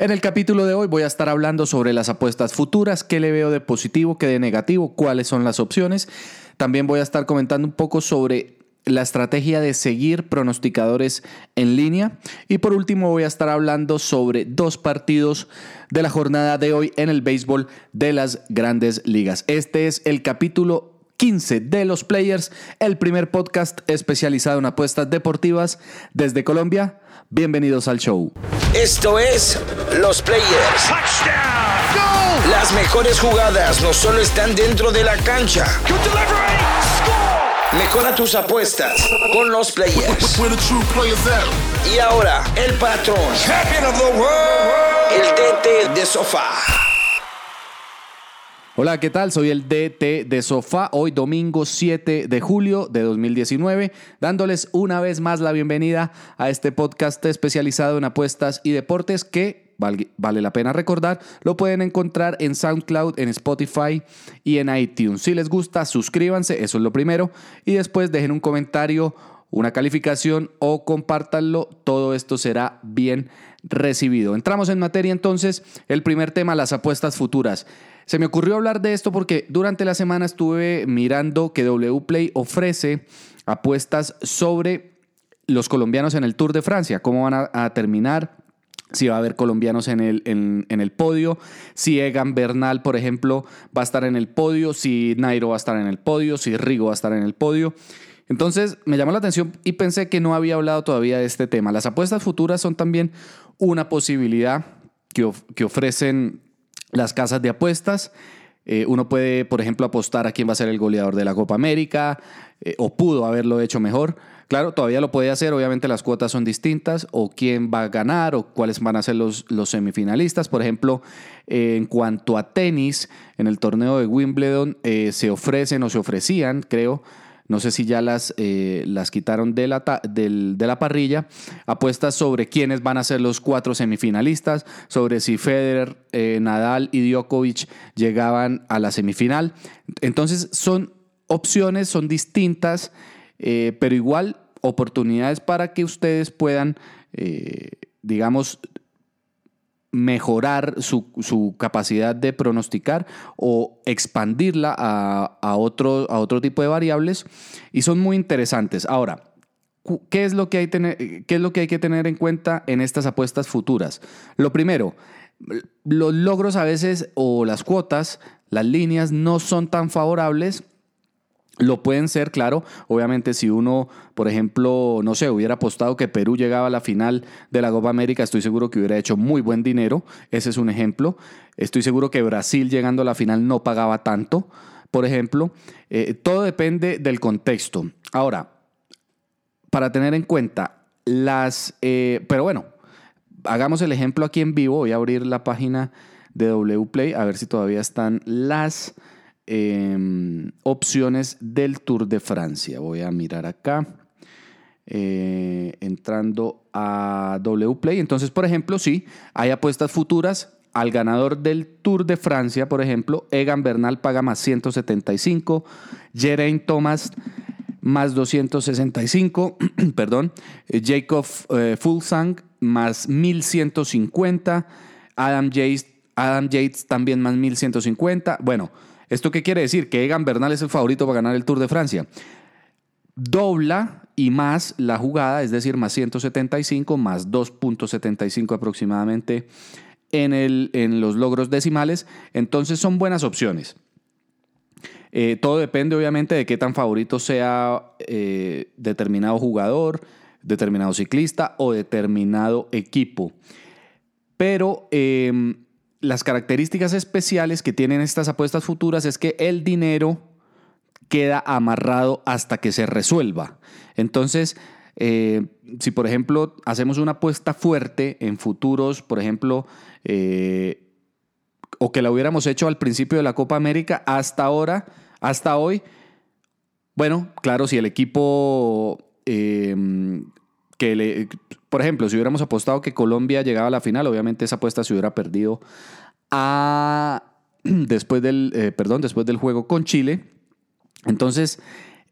En el capítulo de hoy voy a estar hablando sobre las apuestas futuras, qué le veo de positivo, qué de negativo, cuáles son las opciones. También voy a estar comentando un poco sobre la estrategia de seguir pronosticadores en línea. Y por último voy a estar hablando sobre dos partidos de la jornada de hoy en el béisbol de las grandes ligas. Este es el capítulo 15 de los Players, el primer podcast especializado en apuestas deportivas desde Colombia. Bienvenidos al show. Esto es Los Players. Las mejores jugadas no solo están dentro de la cancha. Mejora tus apuestas con Los Players. Y ahora, el patrón. El DT de sofá. Hola, ¿qué tal? Soy el DT de Sofá, hoy domingo 7 de julio de 2019, dándoles una vez más la bienvenida a este podcast especializado en apuestas y deportes que, vale la pena recordar, lo pueden encontrar en SoundCloud, en Spotify y en iTunes. Si les gusta, suscríbanse, eso es lo primero, y después dejen un comentario, una calificación o compártanlo, todo esto será bien recibido. Entramos en materia entonces, el primer tema, las apuestas futuras. Se me ocurrió hablar de esto porque durante la semana estuve mirando que Wplay ofrece apuestas sobre los colombianos en el Tour de Francia, cómo van a, terminar, si va a haber colombianos en el, en, el, podio, si Egan Bernal, por ejemplo, va a estar en el podio, si Nairo va a estar en el podio, si Rigo va a estar en el podio. Entonces me llamó la atención y pensé que no había hablado todavía de este tema. Las apuestas futuras son también una posibilidad que, que ofrecen las casas de apuestas. Eh, uno puede, por ejemplo, apostar a quién va a ser el goleador de la Copa América, eh, o pudo haberlo hecho mejor. Claro, todavía lo puede hacer, obviamente las cuotas son distintas, o quién va a ganar, o cuáles van a ser los, los semifinalistas. Por ejemplo, eh, en cuanto a tenis, en el torneo de Wimbledon se ofrecen o se ofrecían, creo, no sé si ya las, eh, las quitaron de la, de la parrilla, apuestas sobre quiénes van a ser los cuatro semifinalistas, sobre si Federer, eh, Nadal y Djokovic llegaban a la semifinal. Entonces son opciones, son distintas, eh, pero igual oportunidades para que ustedes puedan, digamos, mejorar su, capacidad de pronosticar o expandirla a, otro, a otro tipo de variables y son muy interesantes. Ahora, ¿qué es, lo que hay ¿qué es lo que hay que tener en cuenta en estas apuestas futuras? Lo primero, los logros a veces o las cuotas, las líneas no son tan favorables lo pueden ser, claro. Obviamente, si uno, por ejemplo, no sé, hubiera apostado que Perú llegaba a la final de la Copa América, estoy seguro que hubiera hecho muy buen dinero. Ese es un ejemplo. Estoy seguro que Brasil llegando a la final no pagaba tanto, por ejemplo. Eh, todo depende del contexto. Ahora, para tener en cuenta las... Eh, pero bueno, hagamos el ejemplo aquí en vivo. Voy a abrir la página de WPlay a ver si todavía están las Em, opciones del Tour de Francia. Voy a mirar acá. Eh, entrando a Wplay. Entonces, por ejemplo, sí, hay apuestas futuras al ganador del Tour de Francia, por ejemplo, Egan Bernal paga más 175, Geraint Thomas más 265, perdón, Jacob eh, Fulsang más 1150, Adam Yates, Adam Yates también más 1150. Bueno, ¿Esto qué quiere decir? Que Egan Bernal es el favorito para ganar el Tour de Francia. Dobla y más la jugada, es decir, más 175, más 2.75 aproximadamente en, el, en los logros decimales. Entonces son buenas opciones. Eh, todo depende obviamente de qué tan favorito sea eh, determinado jugador, determinado ciclista o determinado equipo. Pero em, las características especiales que tienen estas apuestas futuras es que el dinero queda amarrado hasta que se resuelva. Entonces, eh, si por ejemplo hacemos una apuesta fuerte en futuros, por ejemplo, eh, o que la hubiéramos hecho al principio de la Copa América, hasta ahora, hasta hoy, bueno, claro, si el equipo eh, que le, por ejemplo, si hubiéramos apostado que Colombia llegaba a la final, obviamente esa apuesta se hubiera perdido a, después, del, eh, perdón, después del juego con Chile. Entonces,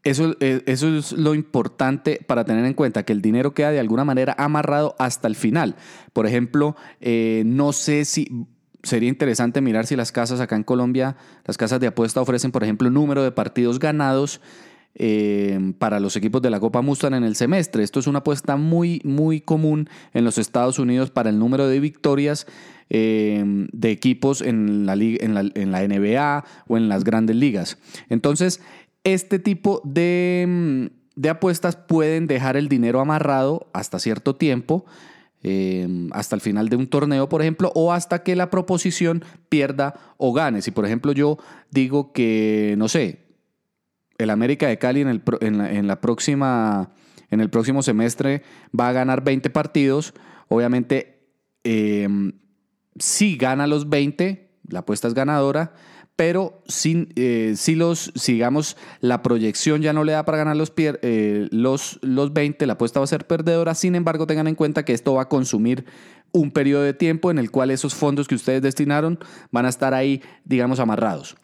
Eso, eh, eso, es lo importante para tener en cuenta, que el dinero queda de alguna manera amarrado hasta el final. Por ejemplo, eh, no sé si sería interesante mirar si las casas acá en Colombia, las casas de apuesta ofrecen, por ejemplo, número de partidos ganados eh, para los equipos de la Copa Mustang en el semestre. Esto es una apuesta muy, muy común en los Estados Unidos para el número de victorias de equipos en la, en, la, NBA o en las grandes ligas. Entonces, este tipo mm, de, apuestas pueden dejar el dinero amarrado hasta cierto tiempo, em, hasta el final de un torneo, por ejemplo, o hasta que la proposición pierda o gane. Si, por ejemplo, yo digo que, no sé, el América de Cali en, el, en, la, próxima, en el próximo semestre va a ganar 20 partidos, obviamente, em, si gana los 20, la apuesta es ganadora pero eh, si, los, sigamos, la proyección ya no le da para ganar los, eh, los, los 20, la apuesta va a ser perdedora, sin embargo tengan en cuenta que esto va a consumir un periodo de tiempo en el cual esos fondos que ustedes destinaron van a estar ahí, digamos, amarrados.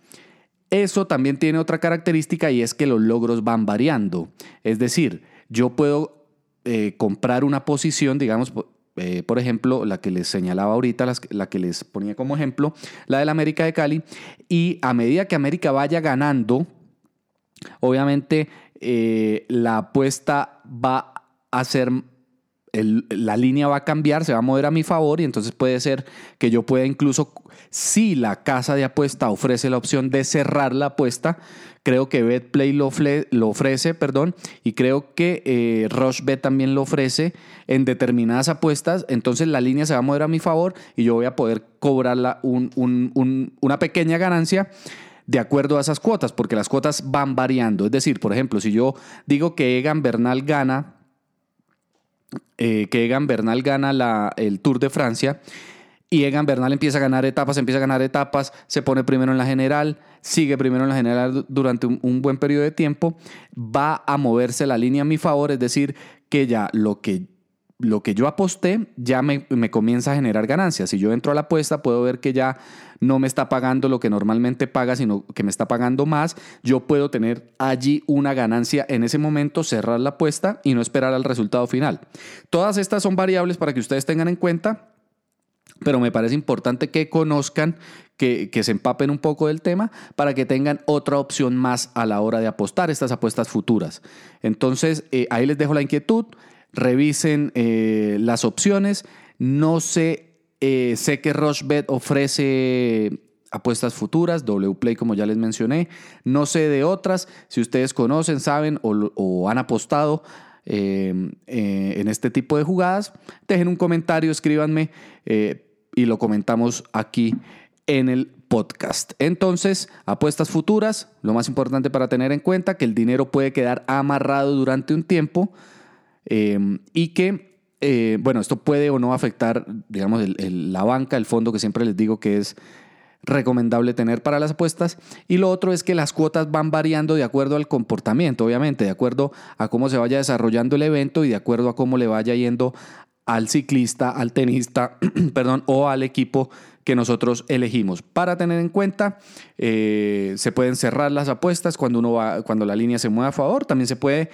Eso también tiene otra característica y es que los logros van variando. Es decir, yo puedo eh, comprar una posición, digamos, eh, por ejemplo, la que les señalaba ahorita, la que les ponía como ejemplo, la del América de Cali, y a medida que América vaya ganando, obviamente eh, la apuesta va a ser la línea va a cambiar, se va a mover a mi favor y entonces puede ser que yo pueda incluso, si la casa de apuesta ofrece la opción de cerrar la apuesta, creo que BetPlay lo, lo ofrece, perdón, y creo que eh, RushBet también lo ofrece en determinadas apuestas, entonces la línea se va a mover a mi favor y yo voy a poder cobrarla una pequeña ganancia de acuerdo a esas cuotas, porque las cuotas van variando. Es decir, por ejemplo, si yo digo que Egan Bernal gana eh, que Egan Bernal gana la, el Tour de Francia y Egan Bernal empieza a ganar etapas, empieza a ganar etapas, se pone primero en la general, sigue primero en la general durante un, buen periodo de tiempo, va a moverse la línea a mi favor, es decir, que ya lo que lo que yo aposté ya me, me, comienza a generar ganancias. Si yo entro a la apuesta, puedo ver que ya no me está pagando lo que normalmente paga, sino que me está pagando más, yo puedo tener allí una ganancia en ese momento, cerrar la apuesta y no esperar al resultado final. Todas estas son variables para que ustedes tengan en cuenta pero me parece importante que conozcan, que, se empapen un poco del tema para que tengan otra opción más a la hora de apostar estas apuestas futuras. Entonces, eh, ahí les dejo la inquietud, revisen eh, las opciones, no sé eh, sé que Rochebet ofrece apuestas futuras, Wplay como ya les mencioné. No sé de otras, si ustedes conocen, saben o, han apostado eh, en este tipo de jugadas, dejen un comentario, escríbanme y lo comentamos aquí en el podcast. Entonces, apuestas futuras, lo más importante para tener en cuenta, que el dinero puede quedar amarrado durante un tiempo em, y que eh, bueno, esto puede o no afectar, digamos, la banca, el fondo que siempre les digo que es recomendable tener para las apuestas. Y lo otro es que las cuotas van variando de acuerdo al comportamiento, obviamente, de acuerdo a cómo se vaya desarrollando el evento y de acuerdo a cómo le vaya yendo al ciclista, al tenista, perdón, o al equipo que nosotros elegimos. Para tener en cuenta, eh, se pueden cerrar las apuestas cuando uno va, cuando la línea se mueve a favor. También se puede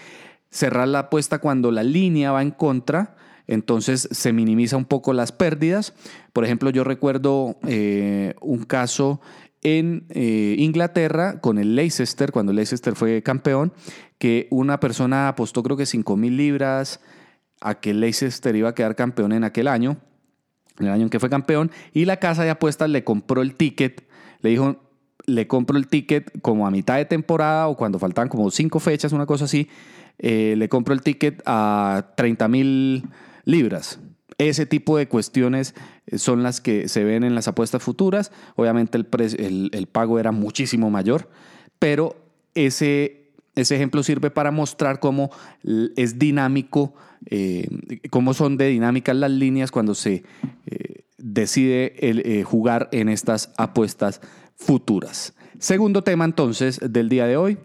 cerrar la apuesta cuando la línea va en contra entonces se minimiza un poco las pérdidas. Por ejemplo, yo recuerdo eh, un caso en eh, Inglaterra con el Leicester, cuando Leicester fue campeón, que una persona apostó creo que 5 mil libras a que Leicester iba a quedar campeón en aquel año, en el año en que fue campeón, y la casa de apuestas le compró el ticket, le dijo, le compro el ticket como a mitad de temporada o cuando faltaban como cinco fechas, una cosa así, eh, le compro el ticket a 30 mil libras. Ese tipo de cuestiones eh, son las que se ven en las apuestas futuras. Obviamente el, el, pago era muchísimo mayor, pero ese, ese ejemplo sirve para mostrar cómo es dinámico, eh, cómo son de dinámicas las líneas cuando se decide jugar en estas apuestas futuras. Segundo tema entonces del día de hoy,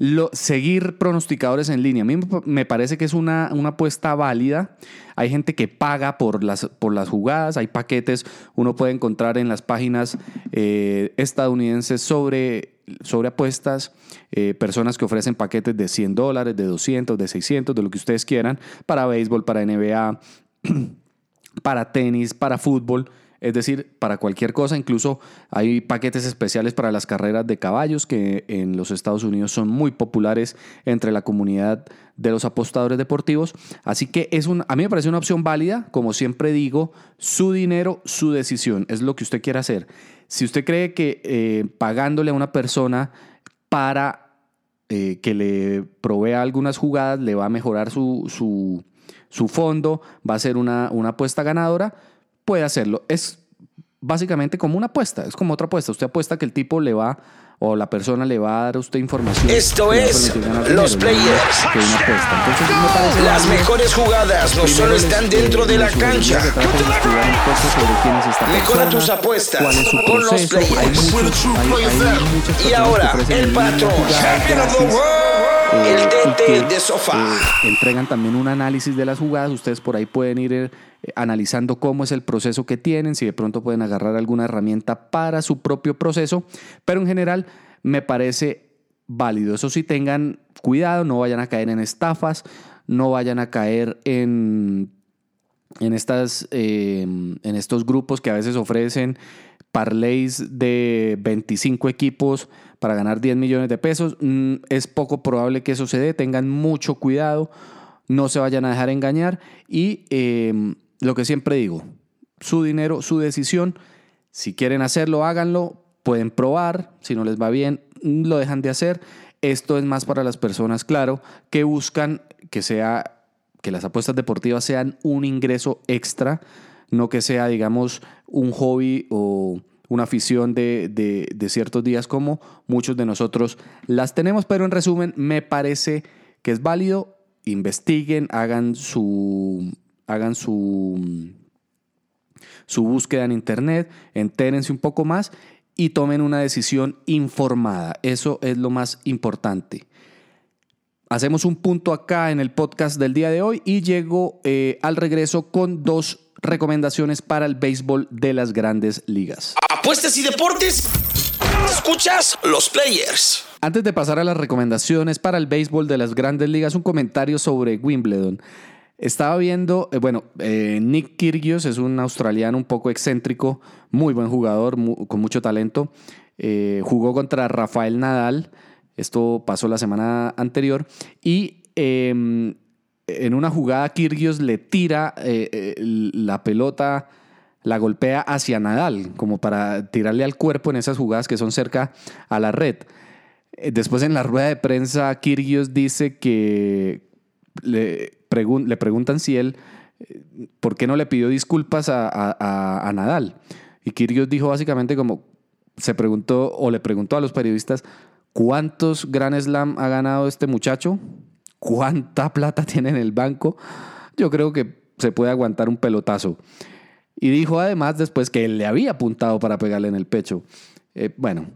lo, seguir pronosticadores en línea. A mí me parece que es una, una, apuesta válida. Hay gente que paga por las, por las jugadas, hay paquetes, uno puede encontrar en las páginas eh, estadounidenses sobre sobre apuestas, eh, personas que ofrecen paquetes de 100 dólares, de 200, de 600, de lo que ustedes quieran, para béisbol, para NBA, para tenis, para fútbol. Es decir, para cualquier cosa, incluso hay paquetes especiales para las carreras de caballos que en los Estados Unidos son muy populares entre la comunidad de los apostadores deportivos. Así que es un, a mí me parece una opción válida, como siempre digo, su dinero, su decisión, es lo que usted quiera hacer. Si usted cree que eh, pagándole a una persona para eh, que le provea algunas jugadas le va a mejorar su, su, su fondo, va a ser una, una apuesta ganadora, puede hacerlo. Es básicamente como una apuesta, es como otra apuesta. Usted apuesta que el tipo le va o la persona le va a dar a usted información. Esto es Los Players. Entonces, Las mejores jugadas no solo están dentro de la cancha. Mejora tus apuestas con Los Players. y ahora, el patrón. El DT de sofá. Eh, entregan también un análisis de las jugadas. Ustedes por ahí pueden ir eh, analizando cómo es el proceso que tienen, si de pronto pueden agarrar alguna herramienta para su propio proceso. Pero en general me parece válido. Eso sí, tengan cuidado, no vayan a caer en estafas, no vayan a caer en, en, estas, eh, en estos grupos que a veces ofrecen parlays de 25 equipos para ganar 10 millones de pesos. Mm, es poco probable que eso se dé, tengan mucho cuidado, no se vayan a dejar engañar y em, lo que siempre digo, su dinero, su decisión, si quieren hacerlo, háganlo, pueden probar, si no les va bien, lo dejan de hacer. Esto es más para las personas, claro, que buscan que sea que las apuestas deportivas sean un ingreso extra, no que sea, digamos, un hobby o una afición de, ciertos días como muchos de nosotros las tenemos, pero en resumen me parece que es válido, investiguen, hagan su, hagan su, su búsqueda en internet, entérense un poco más y tomen una decisión informada. Eso es lo más importante. Hacemos un punto acá en el podcast del día de hoy y llego eh, al regreso con dos recomendaciones para el béisbol de las grandes ligas. Apuestas y deportes. Escuchas los players. Antes de pasar a las recomendaciones para el béisbol de las grandes ligas, un comentario sobre Wimbledon. Estaba viendo, eh, bueno, eh, Nick Kyrgios es un australiano un poco excéntrico, muy buen jugador, con mucho talento. Eh, jugó contra Rafael Nadal, esto pasó la semana anterior, y em, en una jugada Kirgios le tira la pelota, la golpea hacia Nadal, como para tirarle al cuerpo en esas jugadas que son cerca a la red. Después en la rueda de prensa Kirgios dice que le, le preguntan si él, ¿por qué no le pidió disculpas a, Nadal? Y Kirgios dijo básicamente como, se preguntó o le preguntó a los periodistas, ¿cuántos Grand Slam ha ganado este muchacho? cuánta plata tiene en el banco, yo creo que se puede aguantar un pelotazo. Y dijo además después que él le había apuntado para pegarle en el pecho. Eh, bueno,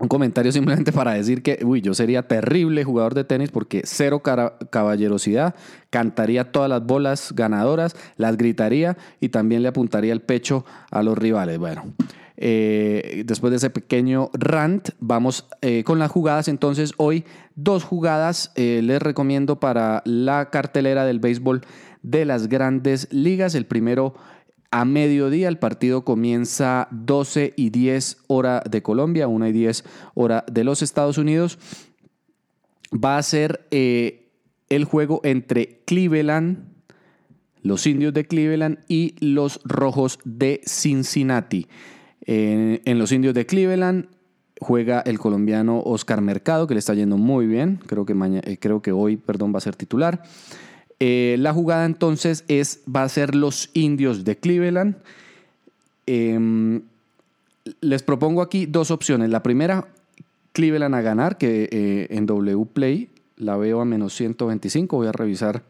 un comentario simplemente para decir que, uy, yo sería terrible jugador de tenis porque cero caballerosidad, cantaría todas las bolas ganadoras, las gritaría y también le apuntaría el pecho a los rivales. Bueno, eh, después de ese pequeño rant, vamos eh, con las jugadas. Entonces, hoy dos jugadas eh, les recomiendo para la cartelera del béisbol de las grandes ligas. El primero a mediodía, el partido comienza 12 y 10 hora de Colombia, 1 y 10 hora de los Estados Unidos. Va a ser el juego entre Cleveland, los indios de Cleveland y los rojos de Cincinnati. En, los indios de Cleveland juega el colombiano Oscar Mercado, que le está yendo muy bien. Creo que, eh, creo que hoy perdón, va a ser titular. Eh, la jugada entonces es, va a ser los indios de Cleveland. Em, les propongo aquí dos opciones. La primera, Cleveland a ganar, que eh, en W Play la veo a menos 125. Voy a revisar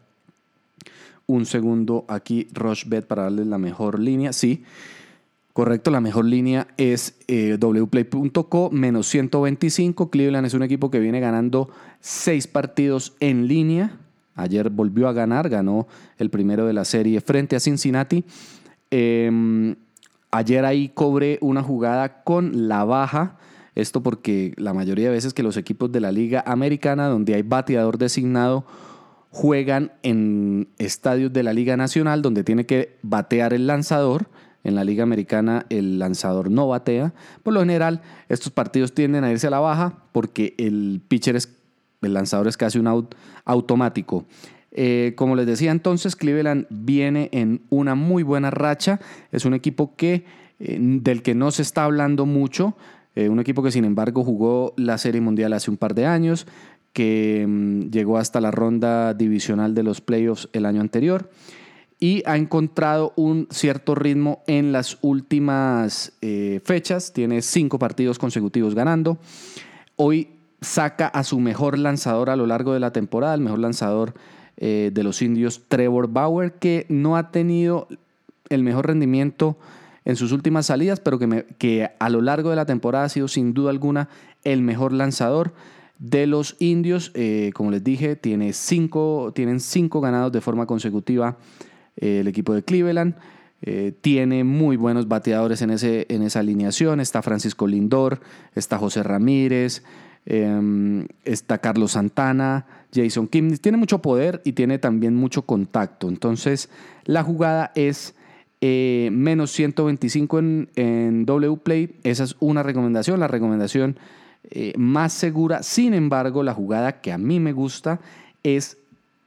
un segundo aquí Rochebet para darles la mejor línea. Sí. Correcto, la mejor línea es eh, wplay.co menos 125. Cleveland es un equipo que viene ganando seis partidos en línea. Ayer volvió a ganar, ganó el primero de la serie frente a Cincinnati. Em, ayer ahí cobré una jugada con la baja. Esto porque la mayoría de veces que los equipos de la Liga Americana, donde hay bateador designado, juegan en estadios de la Liga Nacional, donde tiene que batear el lanzador. En la Liga Americana el lanzador no batea. Por lo general, estos partidos tienden a irse a la baja porque el pitcher es, el lanzador es casi un out automático. Eh, como les decía entonces, Cleveland viene en una muy buena racha. Es un equipo que, eh, del que no se está hablando mucho. Eh, un equipo que sin embargo jugó la Serie Mundial hace un par de años, que mm, llegó hasta la ronda divisional de los playoffs el año anterior y ha encontrado un cierto ritmo en las últimas fechas. Tiene cinco partidos consecutivos ganando. Hoy saca a su mejor lanzador a lo largo de la temporada, el mejor lanzador eh, de los indios Trevor Bauer, que no ha tenido el mejor rendimiento en sus últimas salidas, pero que, que a lo largo de la temporada ha sido sin duda alguna el mejor lanzador de los indios. Eh, como les dije, tiene cinco, tienen cinco ganados de forma consecutiva eh, el equipo de Cleveland. tiene muy buenos bateadores en, ese, en esa alineación. Está Francisco Lindor, está José Ramírez, Em, está Carlos Santana, Jason Kim. Tiene mucho poder y tiene también mucho contacto. Entonces, la jugada es eh, menos 125 en, en W-Play. Esa es una recomendación. La recomendación eh, más segura. Sin embargo, la jugada que a mí me gusta es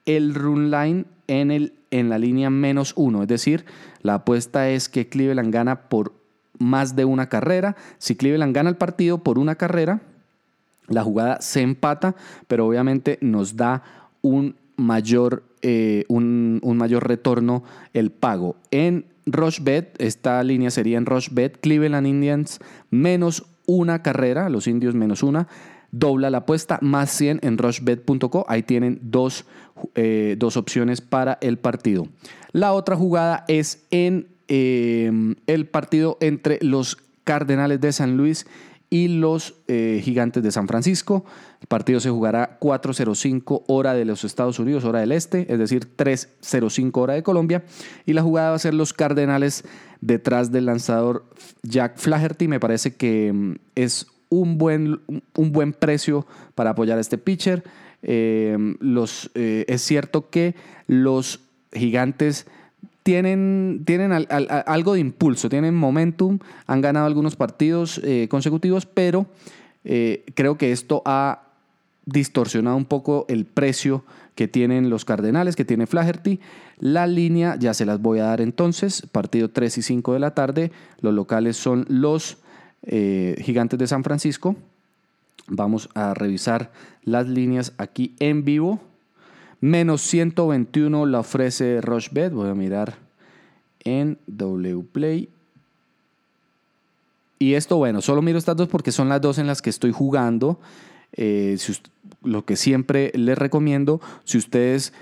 el run line en, el, en la línea menos uno. Es decir, la apuesta es que Cleveland gana por más de una carrera. Si Cleveland gana el partido por una carrera, la jugada se empata, pero obviamente nos da un mayor, eh, un, mayor retorno el pago. En Rushbet, esta línea sería en Rushbet, Cleveland Indians menos una carrera, los indios menos una, dobla la apuesta, más 100 en rushbet.co, ahí tienen dos, eh, dos, opciones para el partido. La otra jugada es en eh, el partido entre los Cardenales de San Luis y los eh, Gigantes de San Francisco. El partido se jugará 4.05 hora de los Estados Unidos, hora del este, es decir, 3.05 hora de Colombia. Y la jugada va a ser los Cardenales detrás del lanzador Jack Flaherty. Me parece que mm, es un buen, un buen precio para apoyar a este pitcher. Eh, los, eh, es cierto que los Gigantes tienen, tienen algo de impulso, tienen momentum, han ganado algunos partidos eh, consecutivos, pero eh, creo que esto ha distorsionado un poco el precio que tienen los Cardenales, que tiene Flaherty. La línea ya se las voy a dar entonces, partido 3 y 5 de la tarde, los locales son los eh, Gigantes de San Francisco. Vamos a revisar las líneas aquí en vivo. Menos 121 la ofrece Rochebet. Voy a mirar en WPlay. Y esto, bueno, solo miro estas dos porque son las dos en las que estoy jugando. Eh, lo que siempre les recomiendo, si ustedes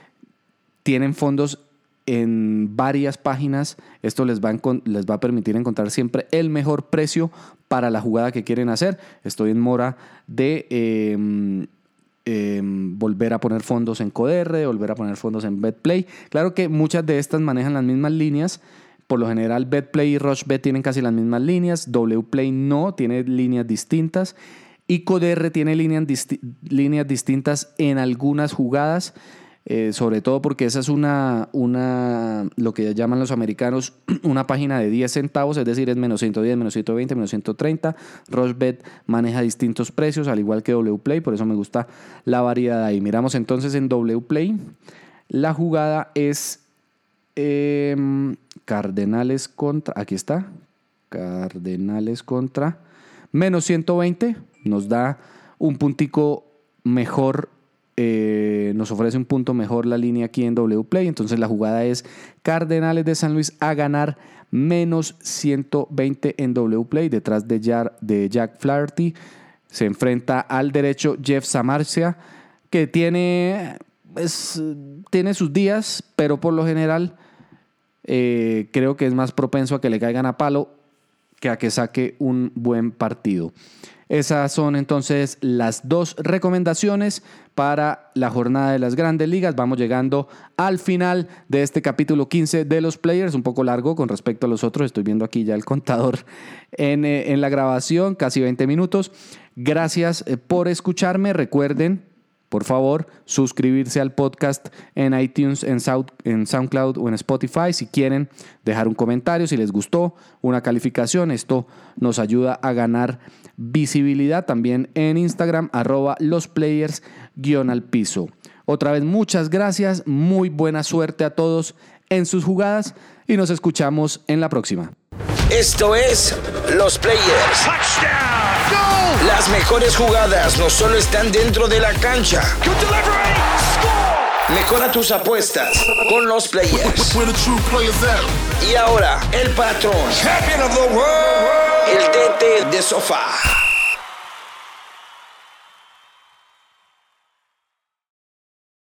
tienen fondos en varias páginas, esto les va, a, les va a permitir encontrar siempre el mejor precio para la jugada que quieren hacer. Estoy en mora de... Em, Em, volver a poner fondos en Codr, volver a poner fondos en BetPlay. Claro que muchas de estas manejan las mismas líneas. Por lo general, BetPlay y RushBet tienen casi las mismas líneas. WPlay no, tiene líneas distintas. Y Codr tiene líneas, líneas distintas en algunas jugadas. Eh, sobre todo porque esa es una, una, lo que llaman los americanos, una página de 10 centavos, es decir, es menos 110, menos 120, menos 130. Rushbet maneja distintos precios, al igual que WPlay, por eso me gusta la variedad ahí. Miramos entonces en WPlay. La jugada es em, Cardenales contra, aquí está, Cardenales contra menos 120, nos da un puntico mejor eh, nos ofrece un punto mejor la línea aquí en WPlay. Entonces la jugada es Cardenales de San Luis a ganar menos 120 en WPlay detrás de, de Jack Flaherty. Se enfrenta al derecho Jeff Samarcia, que tiene, tiene sus días, pero por lo general eh, creo que es más propenso a que le caigan a palo que a que saque un buen partido. Esas son entonces las dos recomendaciones para la jornada de las grandes ligas. Vamos llegando al final de este capítulo 15 de los players, un poco largo con respecto a los otros. Estoy viendo aquí ya el contador en, eh, en la grabación, casi 20 minutos. Gracias eh, por escucharme. Recuerden por favor, suscribirse al podcast en iTunes, en, SoundCloud o en Spotify. Si quieren dejar un comentario, si les gustó, una calificación, esto nos ayuda a ganar visibilidad. También en Instagram, arroba los players guion al piso. Otra vez, muchas gracias, muy buena suerte a todos en sus jugadas y nos escuchamos en la próxima. Esto es Los Players. Las mejores jugadas no solo están dentro de la cancha. Mejora tus apuestas con los players. Y ahora, el patrón. El DT de sofá.